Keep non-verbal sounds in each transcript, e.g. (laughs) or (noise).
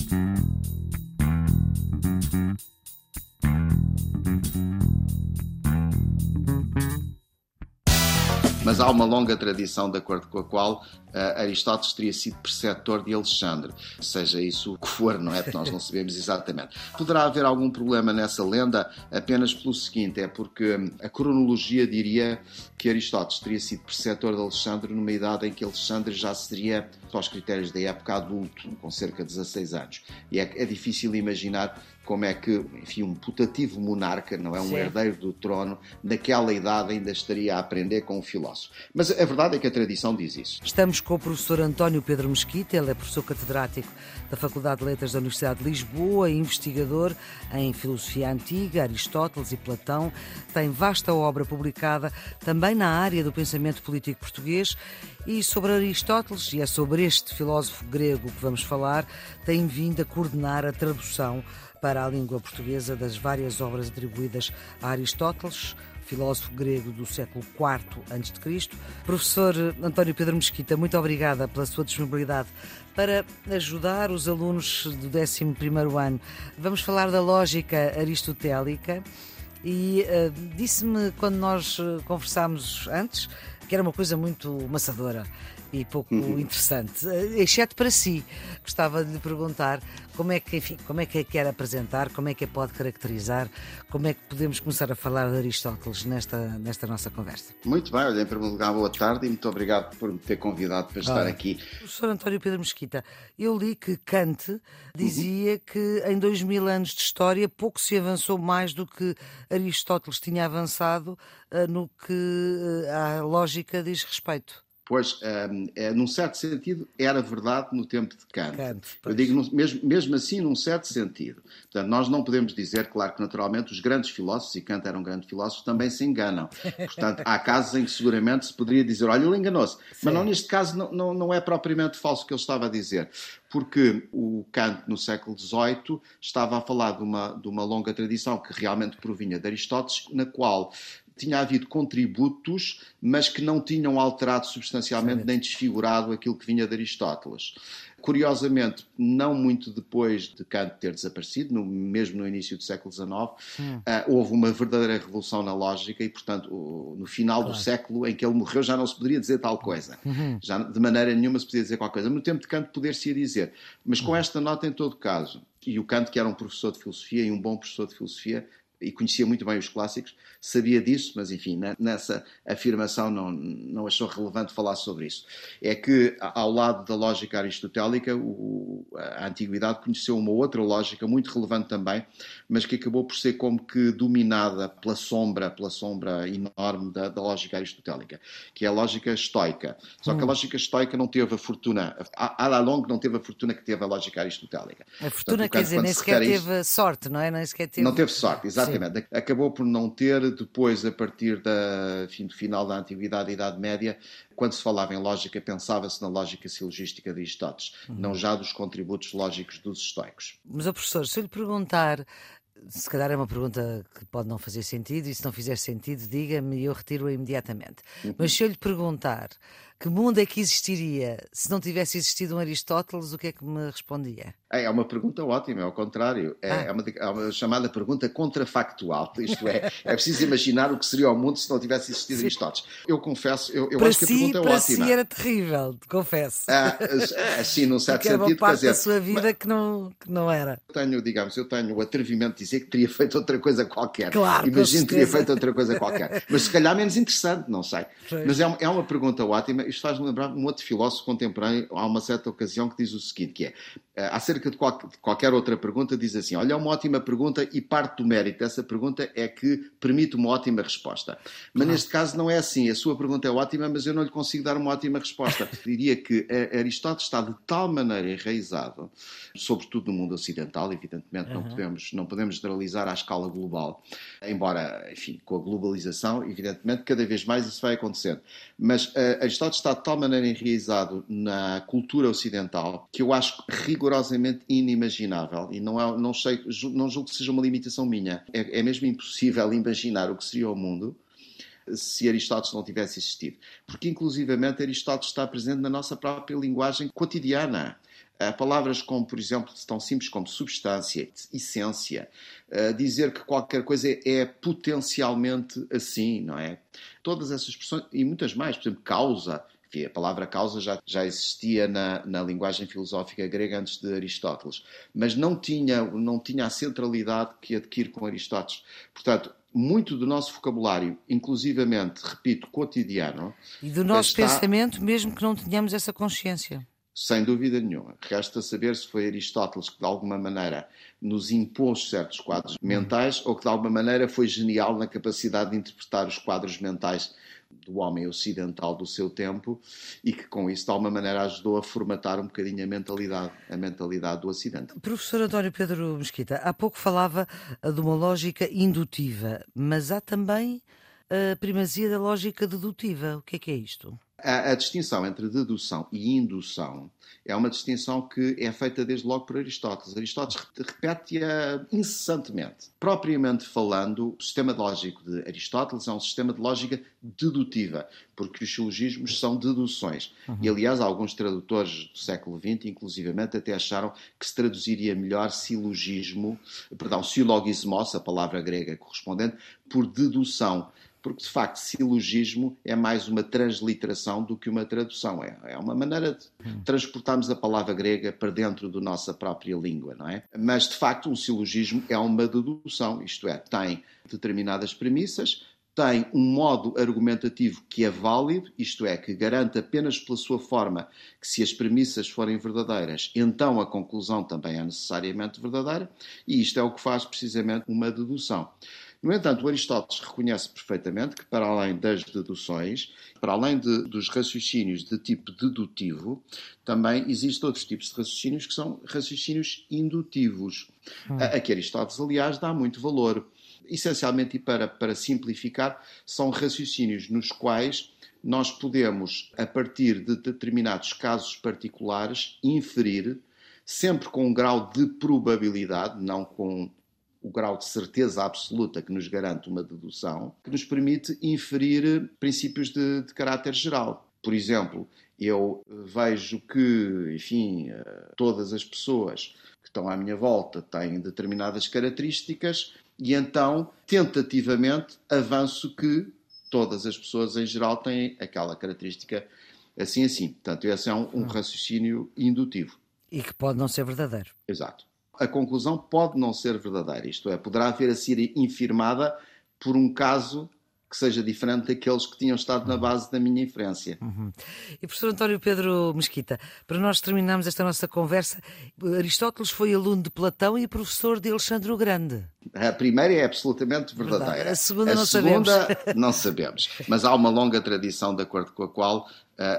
Mm-hmm. Mas há uma longa tradição de acordo com a qual uh, Aristóteles teria sido preceptor de Alexandre, seja isso o que for, não é? Porque nós não sabemos exatamente. Poderá haver algum problema nessa lenda apenas pelo seguinte: é porque hum, a cronologia diria que Aristóteles teria sido preceptor de Alexandre numa idade em que Alexandre já seria, aos critérios da época, adulto, com cerca de 16 anos. E é, é difícil imaginar como é que, enfim, um putativo monarca, não é um Sim. herdeiro do trono, naquela idade ainda estaria a aprender com um filósofo. Mas a verdade é que a tradição diz isso. Estamos com o professor António Pedro Mesquita, ele é professor catedrático da Faculdade de Letras da Universidade de Lisboa, investigador em filosofia antiga, Aristóteles e Platão, tem vasta obra publicada também na área do pensamento político português e sobre Aristóteles, e é sobre este filósofo grego que vamos falar, tem vindo a coordenar a tradução para a língua portuguesa das várias obras atribuídas a Aristóteles, filósofo grego do século IV a.C. Professor António Pedro Mesquita, muito obrigada pela sua disponibilidade para ajudar os alunos do 11º ano. Vamos falar da lógica aristotélica e uh, disse-me quando nós eh, conversámos antes que era uma coisa muito maçadora e pouco uhum. interessante, eh, exceto para si. Gostava de lhe perguntar como é que, enfim, como é que a quer apresentar, como é que a pode caracterizar, como é que podemos começar a falar de Aristóteles nesta, nesta nossa conversa. Muito bem, olha, em primeiro lugar, boa tarde e muito obrigado por me ter convidado para estar aqui. Professor António Pedro Mesquita, eu li que Kant dizia uhum. que em dois mil anos de história pouco se avançou mais do que Aristóteles tinha avançado uh, no que uh, a lógica diz respeito. Pois, um, é, num certo sentido, era verdade no tempo de Kant. Kant Eu digo, mesmo, mesmo assim, num certo sentido. Portanto, nós não podemos dizer, claro que naturalmente os grandes filósofos, e Kant era um grande filósofo, também se enganam. (laughs) Portanto, há casos em que seguramente se poderia dizer, olha, ele enganou-se. Mas não, neste caso não, não, não é propriamente falso o que ele estava a dizer porque o Kant, no século XVIII, estava a falar de uma, de uma longa tradição que realmente provinha de Aristóteles, na qual tinha havido contributos, mas que não tinham alterado substancialmente nem desfigurado aquilo que vinha de Aristóteles. Curiosamente, não muito depois de Kant ter desaparecido, no, mesmo no início do século XIX, hum. uh, houve uma verdadeira revolução na lógica e, portanto, o, no final claro. do século em que ele morreu já não se poderia dizer tal coisa. Uhum. Já de maneira nenhuma se podia dizer qualquer coisa. No tempo de Kant poder-se dizer. Mas com uhum. esta nota em todo caso, e o Kant, que era um professor de filosofia e um bom professor de filosofia, e conhecia muito bem os clássicos, sabia disso, mas enfim, nessa afirmação não, não achou relevante falar sobre isso. É que, ao lado da lógica aristotélica, o, a antiguidade conheceu uma outra lógica muito relevante também, mas que acabou por ser como que dominada pela sombra, pela sombra enorme da, da lógica aristotélica, que é a lógica estoica. Só que a hum. lógica estoica não teve a fortuna, a, a long não teve a fortuna que teve a lógica aristotélica. A fortuna Portanto, quer dizer, nem sequer teve sorte, não é? Nem sequer teve... Não teve sorte, exatamente. Exatamente. Sim. Acabou por não ter, depois, a partir da, enfim, do final da Antiguidade e Idade Média, quando se falava em lógica, pensava-se na lógica silogística de Aristóteles, uhum. não já dos contributos lógicos dos estoicos. Mas, oh, professor, se eu lhe perguntar se calhar é uma pergunta que pode não fazer sentido, e se não fizer sentido, diga-me e eu retiro-a imediatamente. Uhum. Mas se eu lhe perguntar que mundo é que existiria se não tivesse existido um Aristóteles, o que é que me respondia? É, é uma pergunta ótima, é ao contrário. É, ah. é, uma, é, uma, chamada pergunta contrafactual. (laughs) Isto é, é preciso imaginar o que seria o mundo se não tivesse existido Sim. Aristóteles. Eu confesso, eu, eu acho que a pergunta é para ótima. Para si era terrível, confesso. Ah, é, sim, num certo sentido. Era uma parte dizer, da sua vida mas, que, não, que não era. Eu tenho, digamos, eu tenho o atrevimento de dizer que teria feito outra coisa qualquer. Claro, Imagino que teria feito outra coisa qualquer. Mas se calhar menos interessante, não sei. Mas é, é uma pergunta ótima. Isto faz-me lembrar um outro filósofo contemporâneo, há uma certa ocasião, que diz o seguinte, que é, eh, acerca de qualquer outra pergunta, diz assim, olha, é uma ótima pergunta e parte do mérito dessa pergunta é que permite uma ótima resposta. Mas neste caso não é assim, a sua pergunta é ótima, mas eu não lhe consigo dar uma ótima resposta. (laughs) Diria que Aristóteles está de tal maneira enraizado, sobretudo no mundo ocidental, evidentemente uhum. não, podemos, não podemos generalizar à escala global, embora, enfim, com a globalização, evidentemente, cada vez mais isso vai acontecendo. Mas uh, Aristóteles está de tal maneira enraizado na cultura ocidental que eu acho rigorosamente inimaginável e não, é, não, sei, não julgo que seja uma limitação minha. É, é mesmo impossível imaginar o que seria o mundo se Aristóteles não tivesse existido. Porque, inclusivamente, Aristóteles está presente na nossa própria linguagem cotidiana. palavras como, por exemplo, tão simples como substância, essência, dizer que qualquer coisa é potencialmente assim, não é? Todas essas expressões, e muitas mais, por exemplo, causa, a palavra causa já, já existia na, na linguagem filosófica grega antes de Aristóteles, mas não tinha, não tinha a centralidade que adquire com Aristóteles. Portanto, muito do nosso vocabulário, inclusivamente, repito, cotidiano. E do nosso está... pensamento, mesmo que não tenhamos essa consciência. Sem dúvida nenhuma. Resta saber se foi Aristóteles que, de alguma maneira, nos impôs certos quadros mentais ou que, de alguma maneira, foi genial na capacidade de interpretar os quadros mentais do homem ocidental do seu tempo e que com isso de alguma maneira ajudou a formatar um bocadinho a mentalidade, a mentalidade do Ocidente. Professor António Pedro Mesquita, há pouco falava de uma lógica indutiva, mas há também a primazia da lógica dedutiva. O que é que é isto? A, a, distinção entre dedução e indução é uma distinção que é feita desde logo por Aristóteles. Aristóteles repete-a incessantemente. Propriamente falando, o sistema lógico de Aristóteles é um sistema de lógica dedutiva, porque os silogismos são deduções. Uhum. E, aliás, alguns tradutores do século XX, inclusivamente, até acharam que se traduziria melhor silogismo, perdão, silogismos, a palavra grega correspondente, por dedução porque de facto silogismo é mais uma transliteração do que uma tradução. É, é uma maneira de transportarmos a palavra grega para dentro da nossa própria língua, não é? Mas de facto um silogismo é uma dedução, isto é, tem determinadas premissas, tem um modo argumentativo que é válido, isto é, que garante apenas pela sua forma que se as premissas forem verdadeiras, então a conclusão também é necessariamente verdadeira, e isto é o que faz precisamente uma dedução. No entanto, Aristóteles reconhece perfeitamente que, para além das deduções, para além de, dos raciocínios de tipo dedutivo, também existem outros tipos de raciocínios que são raciocínios indutivos, hum. a, a que Aristóteles, aliás, dá muito valor. Essencialmente, e para, para simplificar, são raciocínios nos quais nós podemos, a partir de determinados casos particulares, inferir, sempre com um grau de probabilidade, não com o grau de certeza absoluta que nos garante uma dedução, que nos permite inferir princípios de, de caráter geral. Por exemplo, eu vejo que, enfim, eh, todas as pessoas que estão à minha volta têm determinadas características e então, tentativamente, avanço que todas as pessoas em geral têm aquela característica assim assim. Portanto, esse é um, um ah. raciocínio indutivo. E que pode não ser verdadeiro. Exato a conclusão pode não ser verdadeira, isto é, poderá vir a ser infirmada por um caso que seja diferente daqueles que tinham estado na base da minha inferência. Uhum. E professor António Pedro Mesquita, para nós terminarmos esta nossa conversa, Aristóteles foi aluno de Platão e professor de Alexandre o Grande. A primeira é absolutamente verdadeira. Verdade. A segunda a não segunda, sabemos. não sabemos. (laughs) Mas há uma longa tradição de acordo com a qual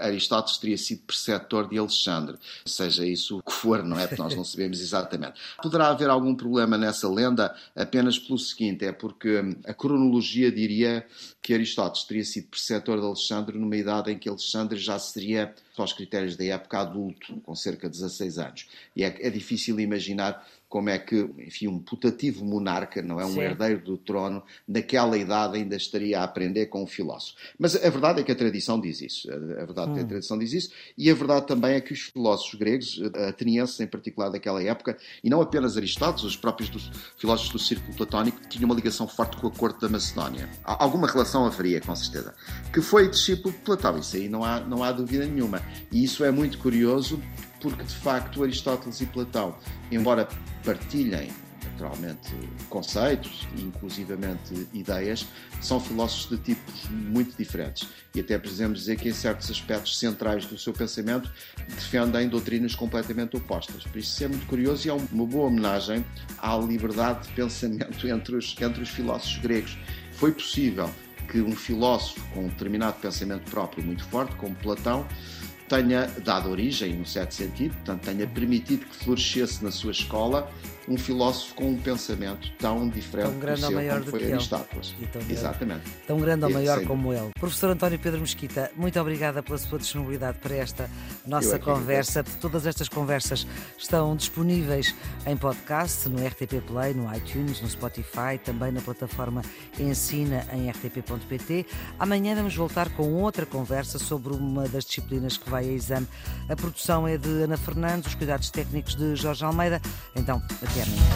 Aristóteles teria sido preceptor de Alexandre. Seja isso o que for, não é? Porque nós não (laughs) sabemos exatamente. Poderá haver algum problema nessa lenda apenas pelo seguinte: é porque hum, a cronologia diria que Aristóteles teria sido preceptor de Alexandre numa idade em que Alexandre já seria, aos critérios da época, adulto, com cerca de 16 anos. E é, é difícil imaginar como é que, enfim, um putativo monarca, não é um Sim. herdeiro do trono, naquela idade ainda estaria a aprender com um filósofo. Mas a verdade é que a tradição diz isso. A verdade é que a tradição diz isso. E a verdade também é que os filósofos gregos, atenienses em particular daquela época, e não apenas Aristóteles, os próprios dos filósofos do círculo platónico, tinham uma ligação forte com a corte da Macedónia. Alguma relação haveria, com certeza. Que foi discípulo de Platão, isso aí não há, não há dúvida nenhuma. E isso é muito curioso porque de facto Aristóteles e Platão, embora partilhem naturalmente conceitos e inclusivamente ideias, são filósofos de tipos muito diferentes. E até podemos dizer que em certos aspectos centrais do seu pensamento defendem doutrinas completamente opostas. Por isso, isso é muito curioso e é uma boa homenagem à liberdade de pensamento (laughs) entre os, entre os filósofos gregos. Foi possível que um filósofo com um determinado pensamento próprio muito forte, como Platão, tenha dado origem, num certo sentido, portanto, tenha permitido que florescesse na sua escola um filósofo com um pensamento tão diferente tão grande ou maior do foi que Aristóteles. Exatamente. Tão grande ou maior como ele. Professor António Pedro Mesquita, muito obrigada pela sua disponibilidade para esta nossa é conversa. Todas estas conversas estão disponíveis em podcast, no RTP Play, no iTunes, no Spotify, também na plataforma Ensina em rtp.pt. Amanhã vamos voltar com outra conversa sobre uma das disciplinas que vai vai a exame. A produção é de Ana Fernandes, os cuidados técnicos de Jorge Almeida. Então, até Yummy.